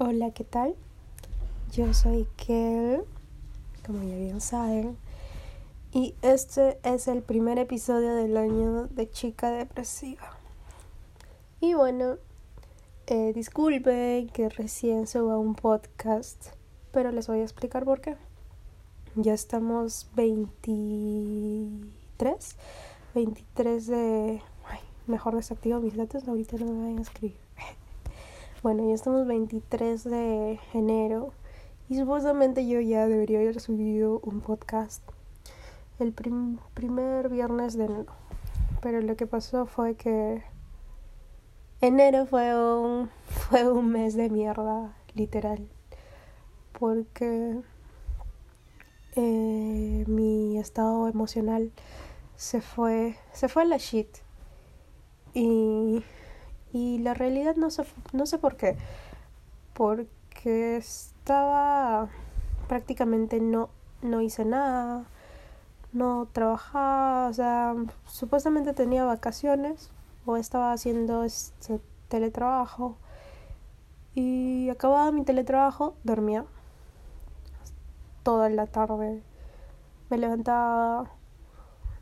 Hola, ¿qué tal? Yo soy Kel, como ya bien saben, y este es el primer episodio del año de Chica Depresiva. Y bueno, eh, disculpen que recién suba un podcast, pero les voy a explicar por qué. Ya estamos 23, 23 de... Ay, mejor desactivo mis datos, ahorita no me vayan a escribir. Bueno, ya estamos 23 de enero y supuestamente yo ya debería haber subido un podcast el primer viernes de enero. Pero lo que pasó fue que enero fue un, fue un mes de mierda, literal. Porque eh, mi estado emocional se fue, se fue a la shit. Y y la realidad no sé, no sé por qué. Porque estaba prácticamente no, no hice nada, no trabajaba, o sea, supuestamente tenía vacaciones o estaba haciendo este teletrabajo y acababa mi teletrabajo, dormía toda la tarde, me levantaba,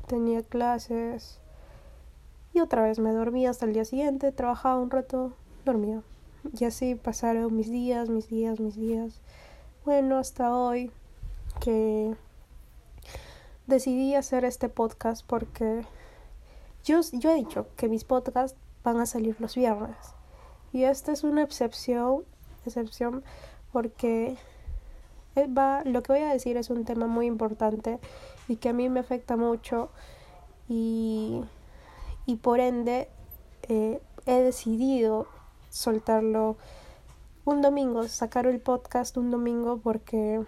tenía clases, y otra vez me dormía hasta el día siguiente, trabajaba un rato, dormía. Y así pasaron mis días, mis días, mis días. Bueno, hasta hoy que decidí hacer este podcast porque yo, yo he dicho que mis podcasts van a salir los viernes. Y esta es una excepción, excepción porque va, lo que voy a decir es un tema muy importante y que a mí me afecta mucho y y por ende eh, he decidido soltarlo un domingo, sacar el podcast un domingo porque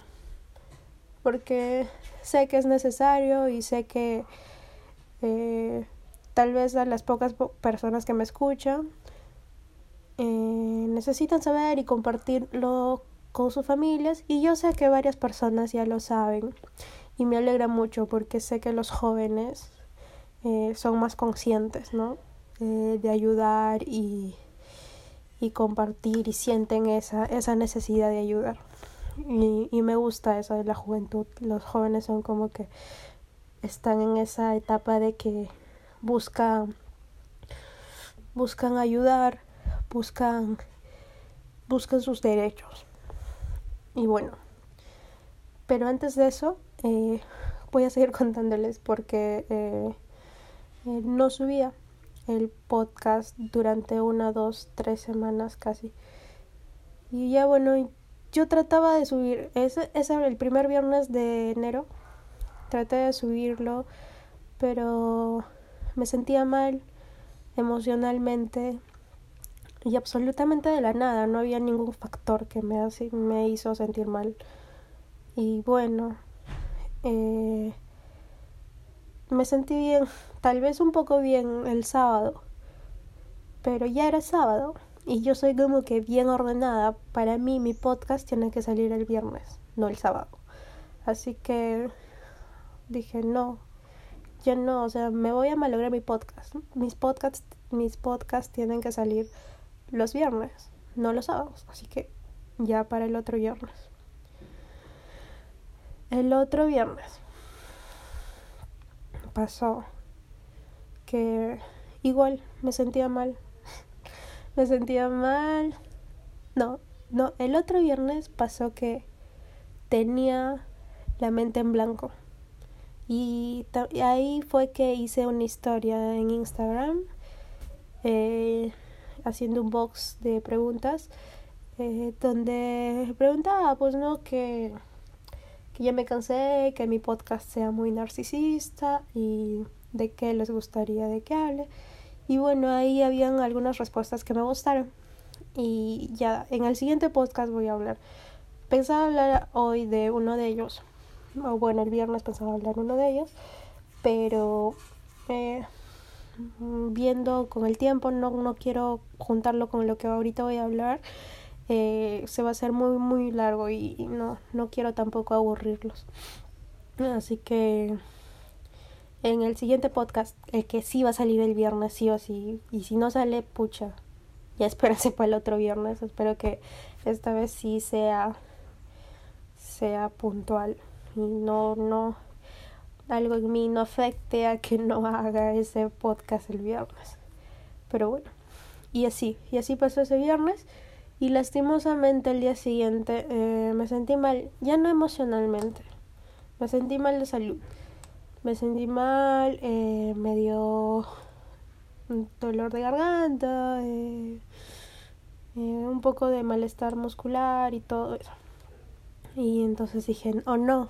porque sé que es necesario y sé que eh, tal vez a las pocas personas que me escuchan eh, necesitan saber y compartirlo con sus familias. Y yo sé que varias personas ya lo saben y me alegra mucho porque sé que los jóvenes eh, son más conscientes, ¿no? Eh, de ayudar y, y compartir y sienten esa, esa necesidad de ayudar. Y, y me gusta eso de la juventud. Los jóvenes son como que están en esa etapa de que buscan buscan ayudar, buscan buscan sus derechos. Y bueno, pero antes de eso eh, voy a seguir contándoles porque eh, no subía el podcast durante una, dos, tres semanas casi. Y ya bueno, yo trataba de subir, ese, ese el primer viernes de enero, traté de subirlo, pero me sentía mal emocionalmente y absolutamente de la nada, no había ningún factor que me, me hizo sentir mal. Y bueno, eh, me sentí bien, tal vez un poco bien el sábado, pero ya era sábado y yo soy como que bien ordenada. Para mí mi podcast tiene que salir el viernes, no el sábado. Así que dije, no, ya no, o sea, me voy a malograr mi podcast. Mis podcasts, mis podcasts tienen que salir los viernes, no los sábados. Así que ya para el otro viernes. El otro viernes pasó que igual me sentía mal. me sentía mal. No, no, el otro viernes pasó que tenía la mente en blanco. Y, ahí fue que hice una historia en Instagram eh, haciendo un box de preguntas eh, donde preguntaba pues no que ya me cansé, que mi podcast sea muy narcisista y de qué les gustaría de que hable. Y bueno, ahí habían algunas respuestas que me gustaron. Y ya en el siguiente podcast voy a hablar. Pensaba hablar hoy de uno de ellos. O bueno, el viernes pensaba hablar uno de ellos. Pero eh, viendo con el tiempo, no, no quiero juntarlo con lo que ahorita voy a hablar. Eh, se va a hacer muy muy largo y, no, no quiero tampoco aburrirlos. Así que en el siguiente podcast, el que sí va a salir el viernes, sí o sí, y si no sale, pucha, Ya espérense para el otro viernes. Espero que esta vez sí sea sea puntual y no no algo en mí no afecte a que no haga ese podcast el viernes. Pero bueno, y así, y así pasó ese viernes y lastimosamente el día siguiente eh, me sentí mal, ya no emocionalmente, me sentí mal de salud. Me sentí mal, eh, me dio un dolor de garganta, eh, un poco de malestar muscular y todo eso. Y entonces dije, oh no,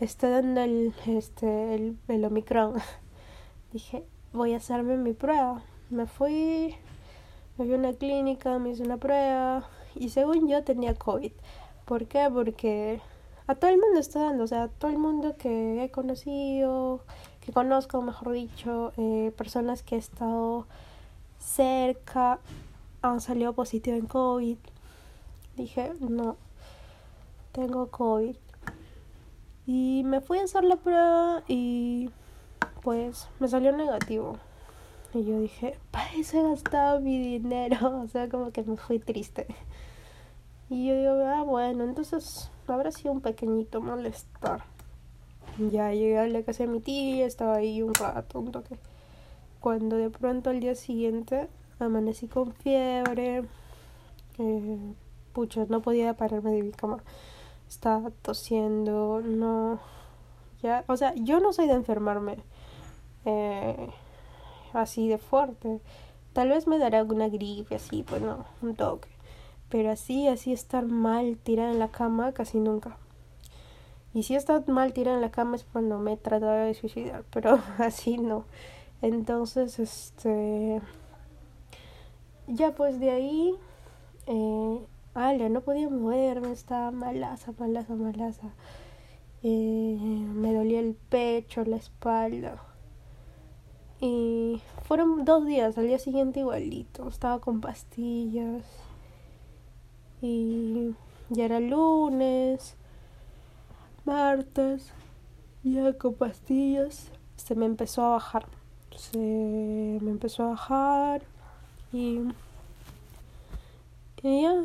estoy dando el, este, el, el Omicron. dije, voy a hacerme mi prueba. Me fui, me fui a una clínica, me hice una prueba y según yo tenía COVID. ¿Por qué? Porque a todo el mundo está dando, o sea, a todo el mundo que he conocido, que conozco, mejor dicho, eh, personas que he estado cerca, han salido positivo en COVID. Dije, no, tengo COVID. Y me fui a hacer la prueba y pues me salió negativo. Y yo dije, para eso he gastado mi dinero. O sea, como que me fui triste. Y yo digo, ah, bueno, entonces habrá sido un pequeñito malestar. Ya llegué a la casa de mi tía, estaba ahí un rato, un toque. Cuando de pronto al día siguiente amanecí con fiebre, eh, pucha, no podía pararme de mi cama. Estaba tosiendo, no. Ya, o sea, yo no soy de enfermarme eh, así de fuerte. Tal vez me dará alguna gripe así, pues no, un toque. Pero así, así estar mal tirada en la cama, casi nunca. Y si he mal tirada en la cama es cuando me he tratado de suicidar, pero así no. Entonces, este. Ya pues de ahí. Eh, ala, no podía moverme, estaba malaza, malaza, malaza. Eh, me dolía el pecho, la espalda. Y fueron dos días, al día siguiente igualito. Estaba con pastillas y ya era lunes, martes, ya con pastillas, se me empezó a bajar, se me empezó a bajar y, ya,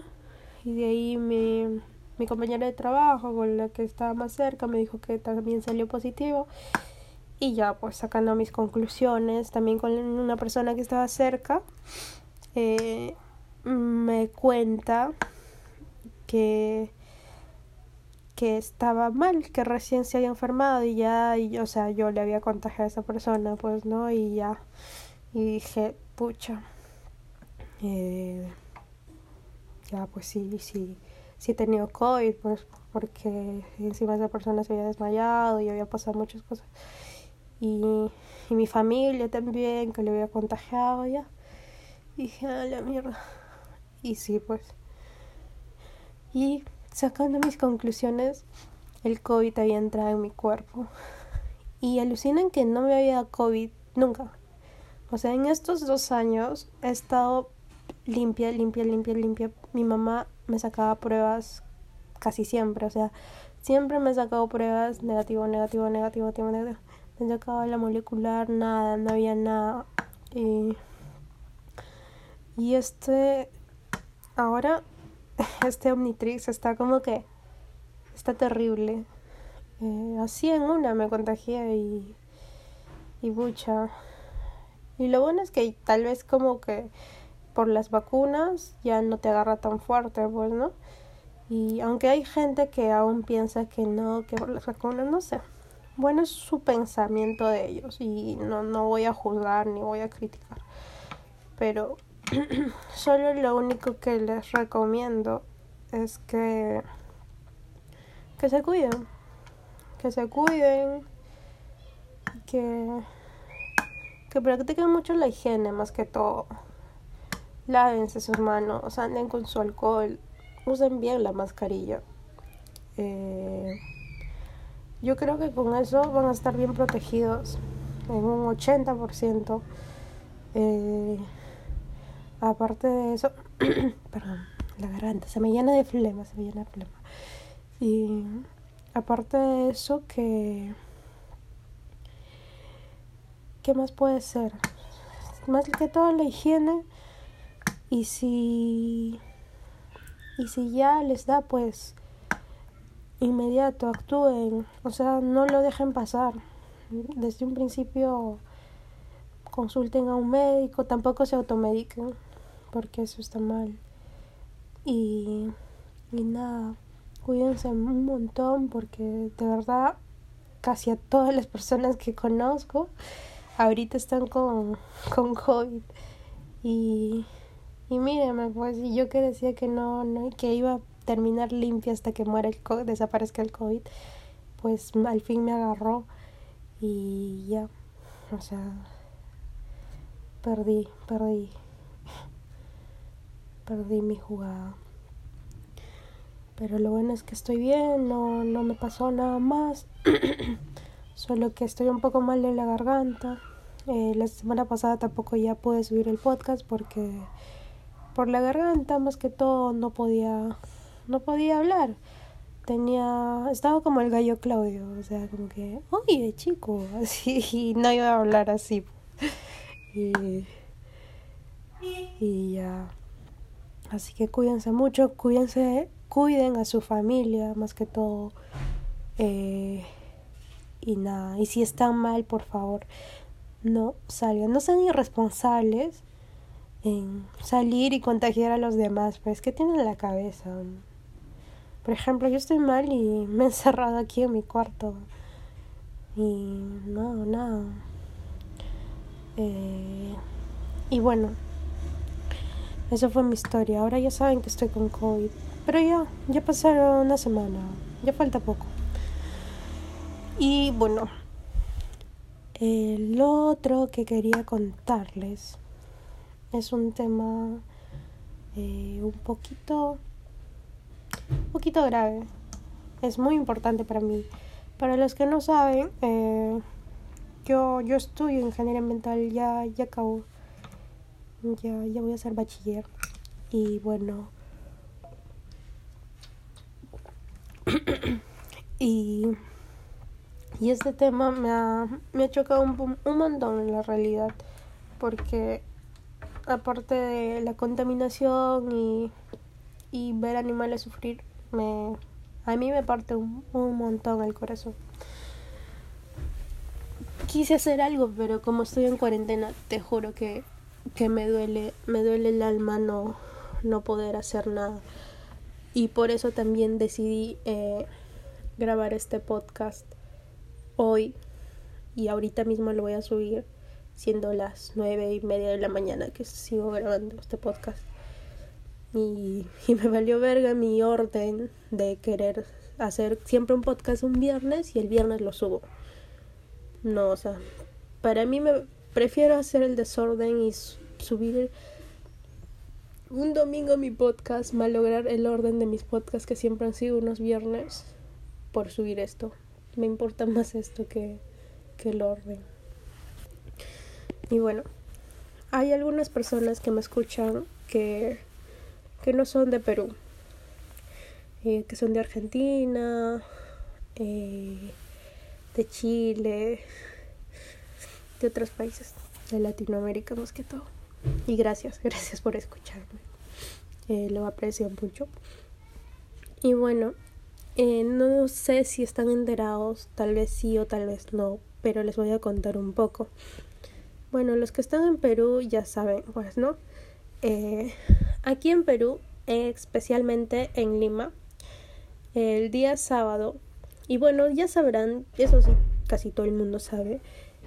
y de ahí mi, mi compañera de trabajo con la que estaba más cerca me dijo que también salió positivo y ya pues sacando mis conclusiones también con una persona que estaba cerca eh, me cuenta que, que estaba mal, que recién se había enfermado y ya, y, o sea, yo le había contagiado a esa persona, pues, ¿no? Y ya, y dije, pucha, eh, ya, pues sí, sí, sí he tenido COVID, pues, porque encima esa persona se había desmayado y había pasado muchas cosas. Y, y mi familia también, que le había contagiado ya. Y dije, a la mierda. Y sí, pues. Y sacando mis conclusiones, el COVID había entrado en mi cuerpo. Y alucinan que no me había dado COVID nunca. O sea, en estos dos años he estado limpia, limpia, limpia, limpia. Mi mamá me sacaba pruebas casi siempre. O sea, siempre me ha sacado pruebas negativo, negativo, negativo, negativo, negativo. Me sacaba la molecular, nada, no había nada. Y, y este, ahora este Omnitrix está como que está terrible. Eh, así en una me contagié y, y bucha. Y lo bueno es que tal vez como que por las vacunas ya no te agarra tan fuerte, pues, ¿no? Y aunque hay gente que aún piensa que no, que por las vacunas, no sé. Bueno, es su pensamiento de ellos y no, no voy a juzgar ni voy a criticar. Pero Solo lo único que les recomiendo es que que se cuiden, que se cuiden, que que practiquen mucho la higiene más que todo. Lávense sus manos, anden con su alcohol, usen bien la mascarilla. Eh, yo creo que con eso van a estar bien protegidos en un 80%. Eh, Aparte de eso, perdón, la garganta se me llena de flema, se me llena de flema. Y aparte de eso, que. ¿Qué más puede ser? Más que todo la higiene. Y si y si ya les da pues inmediato actúen, o sea, no lo dejen pasar. Desde un principio consulten a un médico, tampoco se automediquen, porque eso está mal. Y, y nada, cuídense un montón, porque de verdad casi a todas las personas que conozco ahorita están con, con COVID. Y, y mírenme, pues yo que decía que no, no, que iba terminar limpia hasta que muera el COVID, desaparezca el COVID, pues al fin me agarró y ya, o sea, perdí, perdí, perdí mi jugada. Pero lo bueno es que estoy bien, no, no me pasó nada más. Solo que estoy un poco mal de la garganta. Eh, la semana pasada tampoco ya pude subir el podcast porque por la garganta más que todo no podía no podía hablar. Tenía estaba como el gallo Claudio, o sea, como que, "Oye, chico", así y no iba a hablar así. Y y ya. Así que cuídense mucho, cuídense, cuiden a su familia más que todo. Eh, y nada, y si están mal, por favor, no salgan, no sean irresponsables en salir y contagiar a los demás, pues que tienen la cabeza. Por ejemplo, yo estoy mal y me he encerrado aquí en mi cuarto. Y no, nada. Eh, y bueno, eso fue mi historia. Ahora ya saben que estoy con COVID. Pero ya, ya pasaron una semana. Ya falta poco. Y bueno, el otro que quería contarles es un tema eh, un poquito, un poquito grave. Es muy importante para mí. Para los que no saben, eh, yo, yo estudio ingeniería ambiental, ya, ya acabo ya, ya voy a ser bachiller. Y bueno. y, y este tema me ha, me ha chocado un, un montón en la realidad. Porque aparte de la contaminación y, y ver animales sufrir, me, a mí me parte un, un montón el corazón. Quise hacer algo, pero como estoy en cuarentena, te juro que que me duele, me duele el alma no, no poder hacer nada. Y por eso también decidí eh, grabar este podcast hoy y ahorita mismo lo voy a subir siendo las nueve y media de la mañana que sigo grabando este podcast. Y, me valió verga mi orden de querer hacer siempre un podcast un viernes y el viernes lo subo. No, o sea, para mí me prefiero hacer el desorden y subir un domingo mi podcast, malograr el orden de mis podcasts que siempre han sido unos viernes por subir esto. Me importa más esto que, que el orden. Y bueno, hay algunas personas que me escuchan que, que no son de Perú, eh, que son de Argentina, eh, de Chile, de otros países, de Latinoamérica más que todo. Y gracias, gracias por escucharme. Eh, lo aprecio mucho. Y bueno, no sé si están enterados, tal vez sí o tal vez no, pero les voy a contar un poco. Bueno, los que están en Perú ya saben, pues, ¿no? Eh, aquí en Perú, especialmente en Lima, el día sábado, y bueno, ya sabrán, eso sí, casi todo el mundo sabe,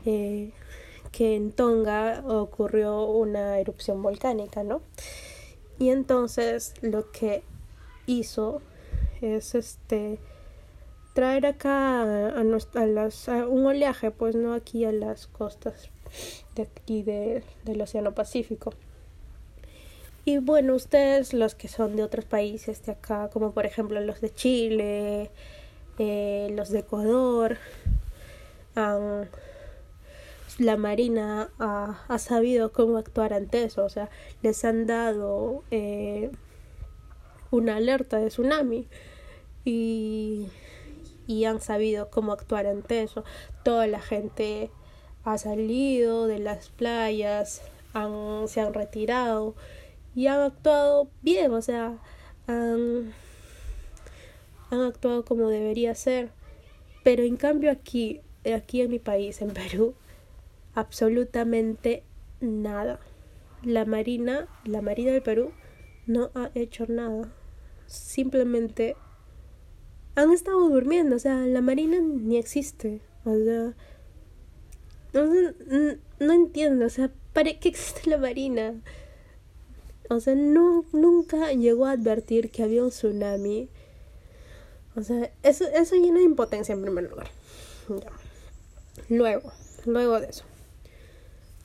eh, que en Tonga ocurrió una erupción volcánica, ¿no? Y entonces lo que hizo es este traer acá a, un oleaje, pues no aquí a las costas de aquí de, del Océano Pacífico. Y bueno, ustedes, los que son de otros países de acá, como por ejemplo los de Chile, eh, los de Ecuador, la Marina ha, ha, sabido cómo actuar ante eso, o sea, les han dado eh, una alerta de tsunami y, y han sabido cómo actuar ante eso. Toda la gente ha salido de las playas, han, se han retirado y han actuado bien, o sea, han, han actuado como debería ser. Pero en cambio aquí, aquí en mi país, en Perú, absolutamente nada. La Marina, la Marina del Perú no ha hecho nada. Simplemente han estado durmiendo, o sea, la Marina ni existe. O sea, no, no entiendo, o sea, ¿para qué existe la Marina? O sea, nunca llegó a advertir que había un tsunami. O sea, eso, eso llena de impotencia en primer lugar. Luego, luego de eso.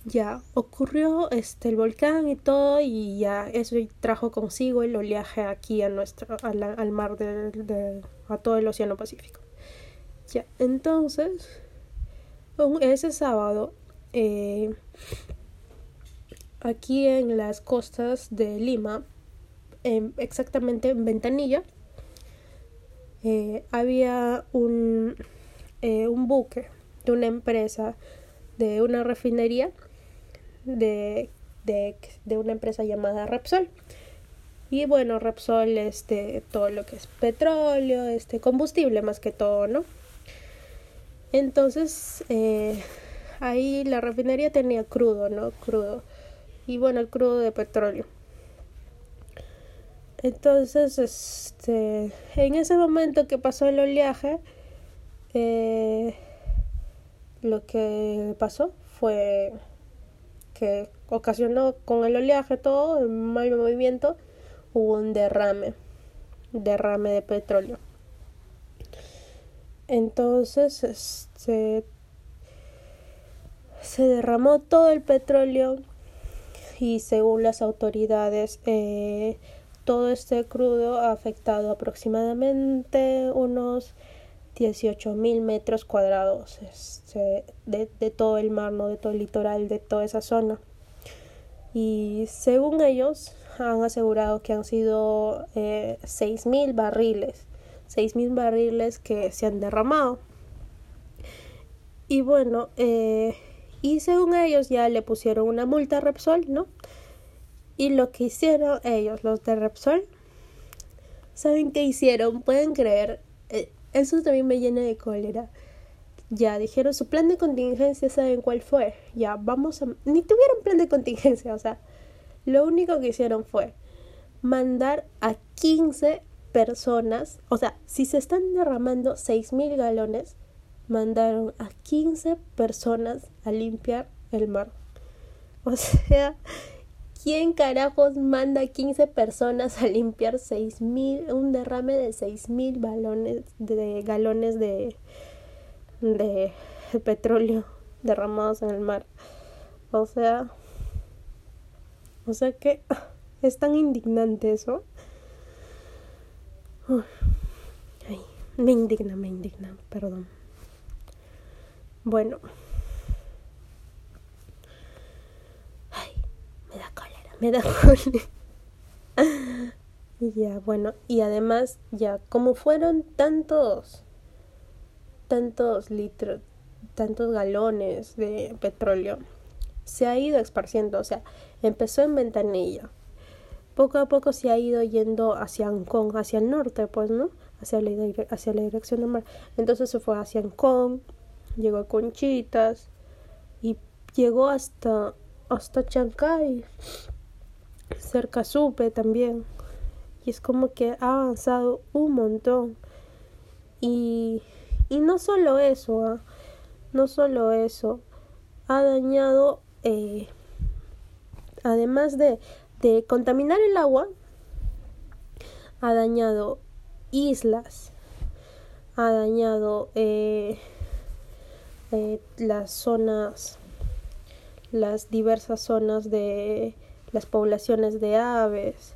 Ya, ocurrió este el volcán y todo, y ya eso trajo consigo el oleaje aquí a nuestro, al, mar de, a todo el océano Pacífico. Ya, entonces, ese sábado, eh, aquí en las costas de Lima, exactamente en Ventanilla, eh, había un, eh, un buque de una empresa, de una refinería, de, de, de una empresa llamada Repsol. Y bueno, Repsol, este, todo lo que es petróleo, este, combustible más que todo, ¿no? Entonces, eh, ahí la refinería tenía crudo, ¿no? Crudo. Y bueno, el crudo de petróleo. Entonces, este, en ese momento que pasó el oleaje, eh, lo que pasó fue que ocasionó con el oleaje todo, el mal movimiento, hubo un derrame, derrame de petróleo. Entonces, este, se derramó todo el petróleo y según las autoridades eh, todo este crudo ha afectado aproximadamente unos 18 mil metros cuadrados este, de, de, todo el mar, ¿no? de todo el litoral, de toda esa zona. Y según ellos han asegurado que han sido eh, mil barriles, 6 mil barriles que se han derramado. Y bueno, eh, y según ellos ya le pusieron una multa a Repsol, ¿no? Y lo que hicieron ellos, los de Repsol, ¿saben qué hicieron? Pueden creer, eh, eso también me llena de cólera. Ya dijeron su plan de contingencia, ¿saben cuál fue? Ya, vamos a... Ni tuvieron plan de contingencia, o sea, lo único que hicieron fue mandar a 15 personas, o sea, si se están derramando 6.000 galones, mandaron a 15 personas a limpiar el mar. O sea, ¿quién carajos manda a 15 personas a limpiar 6000 un derrame de 6000 balones de galones de de petróleo derramados en el mar? O sea, o sea que es tan indignante eso. me indigna, me indigna, perdón. Bueno. Ay, me da cólera, me da cólera. ya, bueno, y además, ya, como fueron tantos, tantos litros, tantos galones de petróleo, se ha ido esparciendo, o sea, empezó en Ventanilla. Poco a poco se ha ido yendo hacia Ancón, hacia el norte, pues, ¿no? Hacia la, hacia la dirección del mar. Entonces se fue hacia Ancón, llegó a Conchitas y llegó hasta hasta Chancay, cerca Supe también. Y es como que ha avanzado un montón. Y, y no solo eso, ¿ah? no solo eso, ha dañado, eh, además de, de contaminar el agua, ha dañado islas, ha dañado eh, eh, las zonas, las diversas zonas de las poblaciones de aves,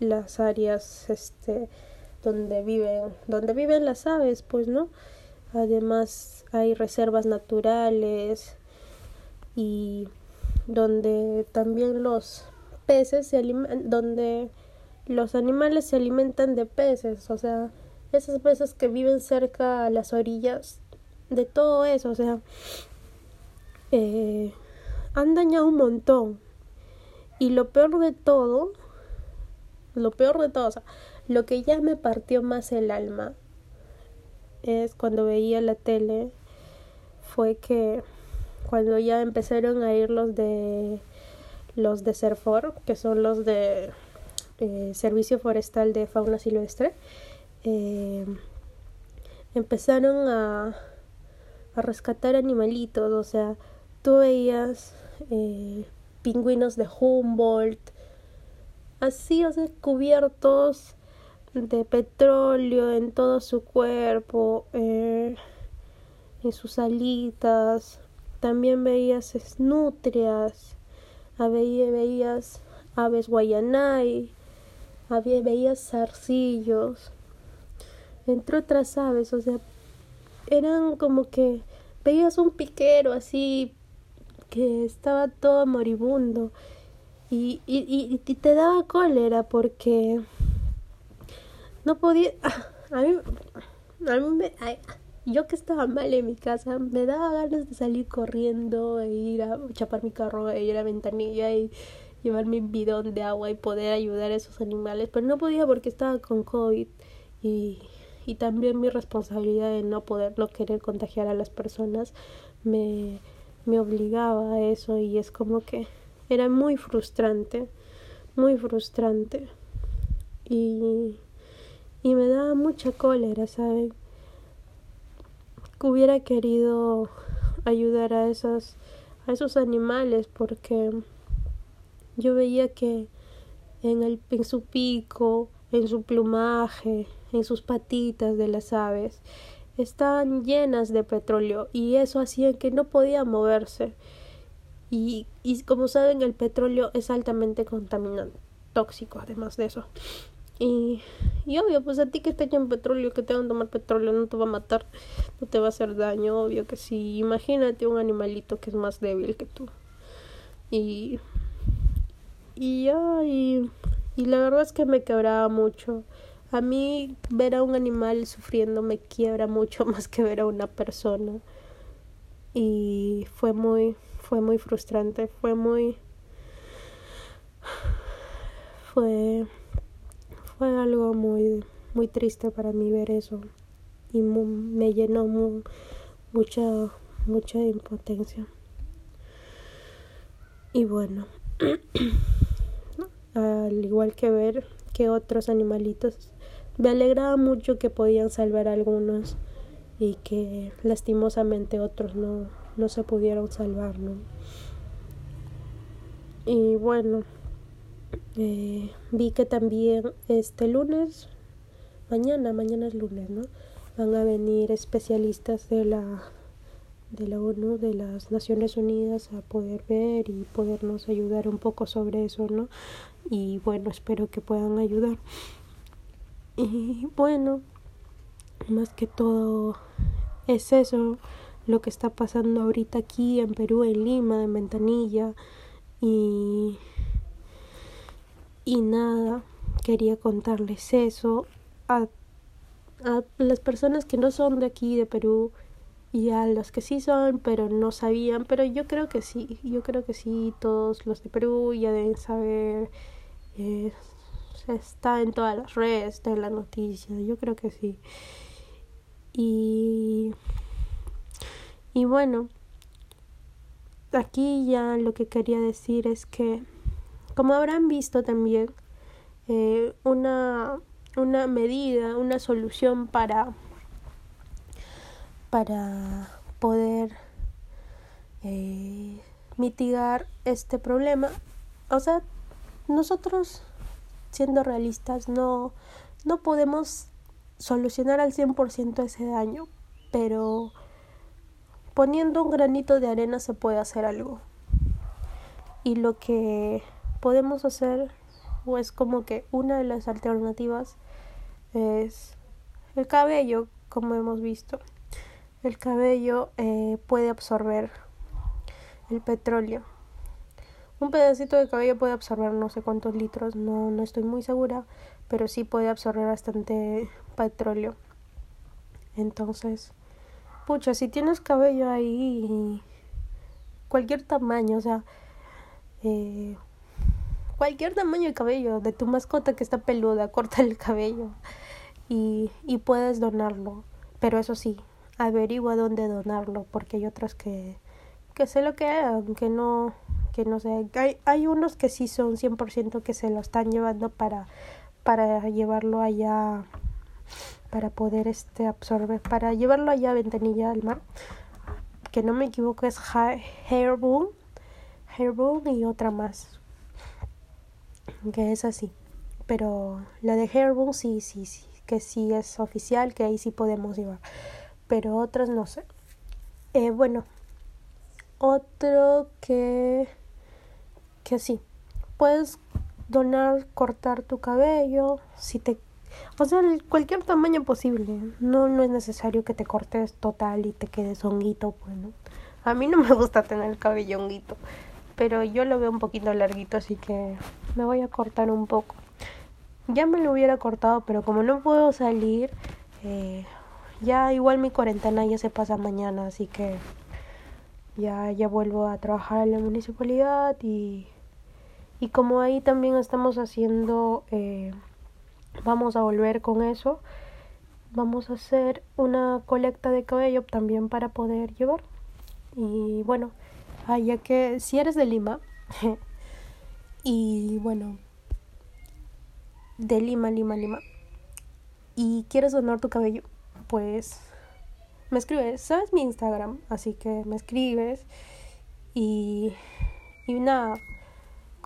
las áreas este, donde viven, donde viven las aves, pues, ¿no? Además hay reservas naturales y donde también los peces se donde los animales se alimentan de peces, o sea, esos peces que viven cerca a las orillas de todo eso, o sea, eh, han dañado un montón. Y lo peor de todo lo peor de todo, o sea, lo que ya me partió más el alma es cuando veía la tele, fue que cuando ya empezaron a ir los de los de Serfor, que son los de eh, Servicio Forestal de Fauna Silvestre, eh, empezaron a, a rescatar animalitos, o sea, tú veías eh, pingüinos de Humboldt, así, cubiertos de petróleo en todo su cuerpo, eh, en sus alitas. También veías nutrias, veías aves guayanay, veías zarcillos, entre otras aves, o sea, eran como que veías un piquero así que estaba todo moribundo y, y, y, te daba cólera porque no podía a mí, a mí me, yo que estaba mal en mi casa me daba ganas de salir corriendo e ir a chapar mi carro e ir a la ventanilla y llevar mi bidón de agua y poder ayudar a esos animales pero no podía porque estaba con COVID y, y también mi responsabilidad de no poder no querer contagiar a las personas me me obligaba a eso y es como que era muy frustrante, muy frustrante y, y me daba mucha cólera, ¿saben? Hubiera querido ayudar a esos, a esos animales porque yo veía que en, el, en su pico, en su plumaje, en sus patitas de las aves, estaban llenas de petróleo y eso hacía que no podía moverse. Y, y como saben, el petróleo es altamente contaminante, tóxico además de eso. Y, y obvio, pues a ti que esté en petróleo, que te van a tomar petróleo, no te va a matar, no te va a hacer daño, obvio que sí. Imagínate un animalito que es más débil que tú. Y, y y, y la verdad es que me quebraba mucho. A mí ver a un animal sufriendo me quiebra mucho más que ver a una persona. Y fue muy, fue muy frustrante, fue muy... Fue, fue algo muy, muy triste para mí ver eso. Y me llenó mucha, mucha impotencia. Y bueno, al igual que ver que otros animalitos me alegraba mucho que podían salvar a algunos y que lastimosamente otros no, no se pudieron salvar, ¿no? Y bueno, eh, vi que también este lunes, mañana, mañana es lunes, ¿no? Van a venir especialistas de la de la ONU, de las Naciones Unidas, a poder ver y podernos ayudar un poco sobre eso, ¿no? Y bueno, espero que puedan ayudar. Y bueno, más que todo es eso lo que está pasando ahorita aquí en Perú, en Lima, en Ventanilla. Y, y nada, quería contarles eso a, a las personas que no son de aquí, de Perú, y a los que sí son, pero no sabían, pero yo creo que sí, yo creo que sí, todos los de Perú ya deben saber. Eh, está en todas las redes, está en la noticia, yo creo que sí. Y, y bueno, aquí ya lo que quería decir es que, como habrán visto también, eh, una, una medida, una solución para, para poder eh, mitigar este problema. O sea, nosotros siendo realistas, no, no podemos solucionar al 100% ese daño, pero poniendo un granito de arena se puede hacer algo. Y lo que podemos hacer, o es como que una de las alternativas, es el cabello, como hemos visto. El cabello eh, puede absorber el petróleo un pedacito de cabello puede absorber no sé cuántos litros, no, no estoy muy segura, pero sí puede absorber bastante petróleo. Entonces, pucha, si tienes cabello ahí, cualquier tamaño, o sea, eh, cualquier tamaño de cabello de tu mascota que está peluda, corta el cabello y, y puedes donarlo. Pero eso sí, averigua dónde donarlo, porque hay otros que, que sé lo que hagan, que no, que no sé. Hay, hay unos que sí son 100% que se lo están llevando para, para llevarlo allá, para poder este absorber, para llevarlo allá a Ventanilla al mar. Que no me equivoco es Hairboom, Hairboom y otra más, que es así. Pero la de Hairboom sí, sí, sí que sí es oficial, que ahí sí podemos llevar, pero otras no sé. Eh, bueno, otro que, que sí, puedes donar, cortar tu cabello, si te, o sea, cualquier tamaño posible, no, no es necesario que te cortes total y te quedes honguito, bueno, a mí no me gusta tener el cabello honguito, pero yo lo veo un poquito larguito, así que me voy a cortar un poco. Ya me lo hubiera cortado, pero como no puedo salir, eh, ya igual mi cuarentena ya se pasa mañana, así que ya, ya vuelvo a trabajar en la municipalidad y, y como ahí también estamos haciendo, eh, vamos a volver con eso, vamos a hacer una colecta de cabello también para poder llevar. Y bueno, ah, ya que si eres de Lima, y bueno, de Lima, Lima, Lima, y quieres donar tu cabello, pues me escribes, sabes mi Instagram, así que me escribes y, y nada,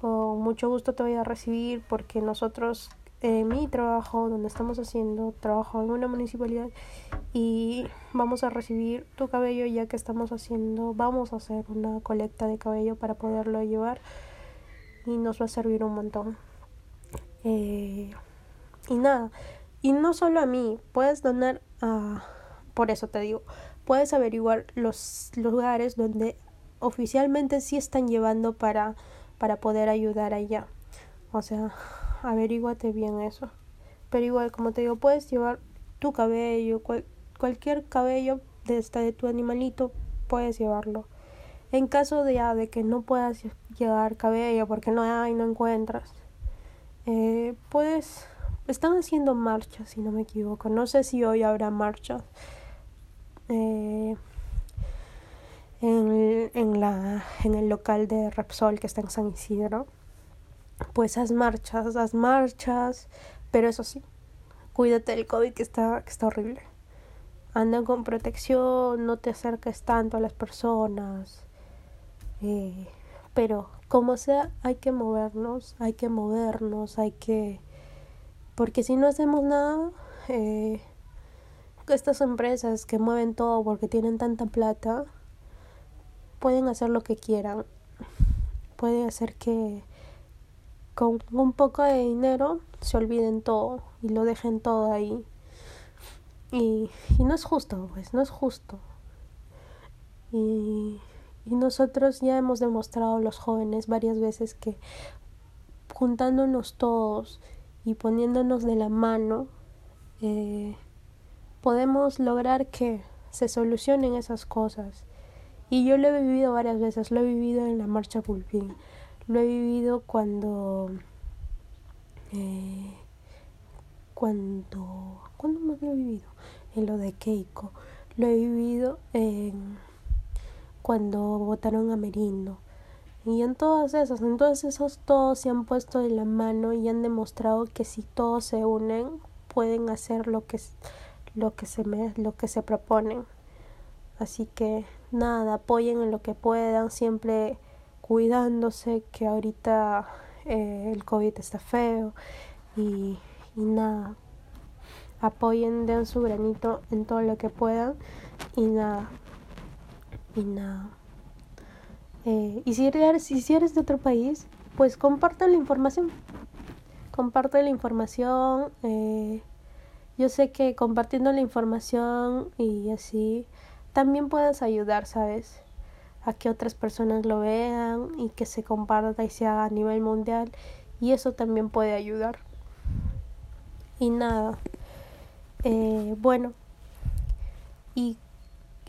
con mucho gusto te voy a recibir porque nosotros, en mi trabajo, donde estamos haciendo, trabajo en una municipalidad y vamos a recibir tu cabello ya que estamos haciendo, vamos a hacer una colecta de cabello para poderlo llevar y nos va a servir un montón. Eh, y nada, y no solo a mí, puedes donar a... Por eso te digo, puedes averiguar los lugares donde oficialmente sí están llevando para, para poder ayudar allá. O sea, averíguate bien eso. Pero igual, como te digo, puedes llevar tu cabello, cualquier cabello de, esta, de tu animalito, puedes llevarlo. En caso de, de que no puedas llevar cabello porque no hay, no encuentras, eh, puedes están haciendo marchas si no me equivoco no sé si hoy habrá marchas eh, en, en, la, en el local de Repsol que está en San Isidro pues haz marchas haz marchas pero eso sí cuídate del COVID que está, que está horrible. Anda con protección no te acerques tanto a las personas eh, pero como sea, hay que movernos, hay que movernos, hay que... Porque si no hacemos nada, eh, estas empresas que mueven todo porque tienen tanta plata, pueden hacer lo que quieran. Puede hacer que con un poco de dinero se olviden todo y lo dejen todo ahí. Y, y no es justo, pues, no es justo. Y y nosotros ya hemos demostrado los jóvenes varias veces que juntándonos todos y poniéndonos de la mano, eh, podemos lograr que se solucionen esas cosas. Y yo lo he vivido varias veces, lo he vivido en la marcha Pulpín, lo he vivido cuando... Eh, cuando... ¿Cuándo más lo he vivido? En lo de Keiko. Lo he vivido en cuando votaron a Merino. Y en todas esas, en todas esas todos se han puesto de la mano y han demostrado que si todos se unen pueden hacer lo que lo que se me, lo que se proponen. Así que nada, apoyen en lo que puedan, siempre cuidándose que ahorita eh, el COVID está feo y, y nada, apoyen, den su granito en todo lo que puedan y nada, y nada. Eh, y si eres, si eres de otro país, pues comparte la información. Comparte la información. Eh, yo sé que compartiendo la información y así también puedes ayudar, ¿sabes? A que otras personas lo vean y que se comparta y se haga a nivel mundial. Y eso también puede ayudar. Y nada. Eh, bueno. Y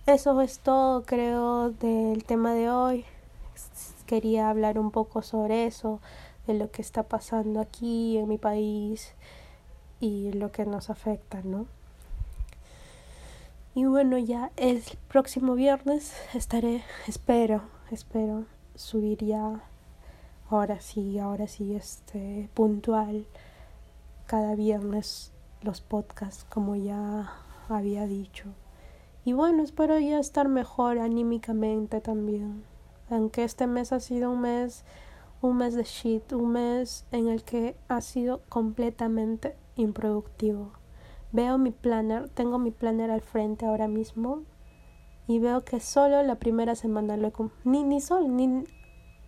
eso es todo, creo, del tema de hoy. Quería hablar un poco sobre eso, en lo que está pasando aquí en mi país y lo que nos afecta, ¿no? Y bueno, ya el próximo viernes estaré, espero, espero subir ya, ahora sí, ahora sí, este, puntual, cada viernes los podcasts, como ya había dicho. Y bueno, espero ya estar mejor anímicamente también. Aunque este mes ha sido un mes, un mes de shit, un mes en el que ha sido completamente improductivo. Veo mi planner, tengo mi planner al frente ahora mismo y veo que solo la primera semana lo he ni ni solo ni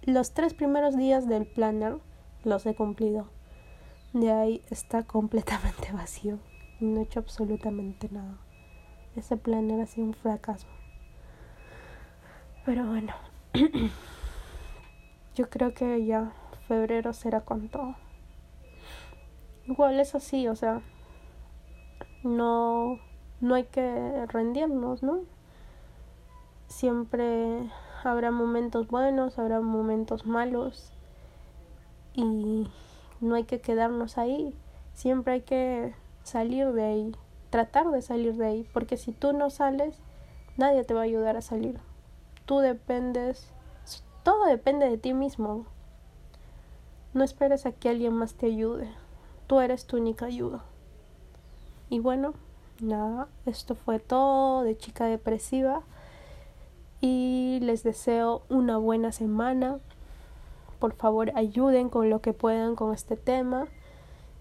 los tres primeros días del planner los he cumplido. De ahí está completamente vacío no he hecho absolutamente nada. Ese planner ha sido un fracaso. Pero bueno, yo creo que ya febrero será con todo. Igual es así, o sea, no, no hay que rendirnos, ¿no? Siempre habrá momentos buenos, habrá momentos malos y no hay que quedarnos ahí, siempre hay que salir de ahí, tratar de salir de ahí, porque si tú no sales, nadie te va a ayudar a salir. Tú dependes, todo depende de ti mismo. No esperes a que alguien más te ayude, tú eres tu única ayuda. Y bueno, nada, esto fue todo de chica depresiva y les deseo una buena semana. Por favor, ayuden con lo que puedan con este tema.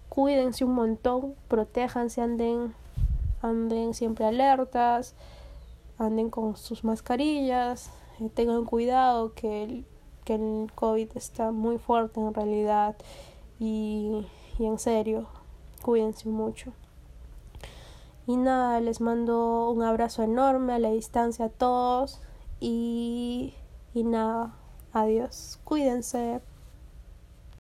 Cuídense un montón, protéjanse, anden anden siempre alertas, anden con sus mascarillas, eh, tengan cuidado que el, que el COVID está muy fuerte en realidad y, y en serio, cuídense mucho. Y nada, les mando un abrazo enorme a la distancia a todos y, y nada, adiós, cuídense.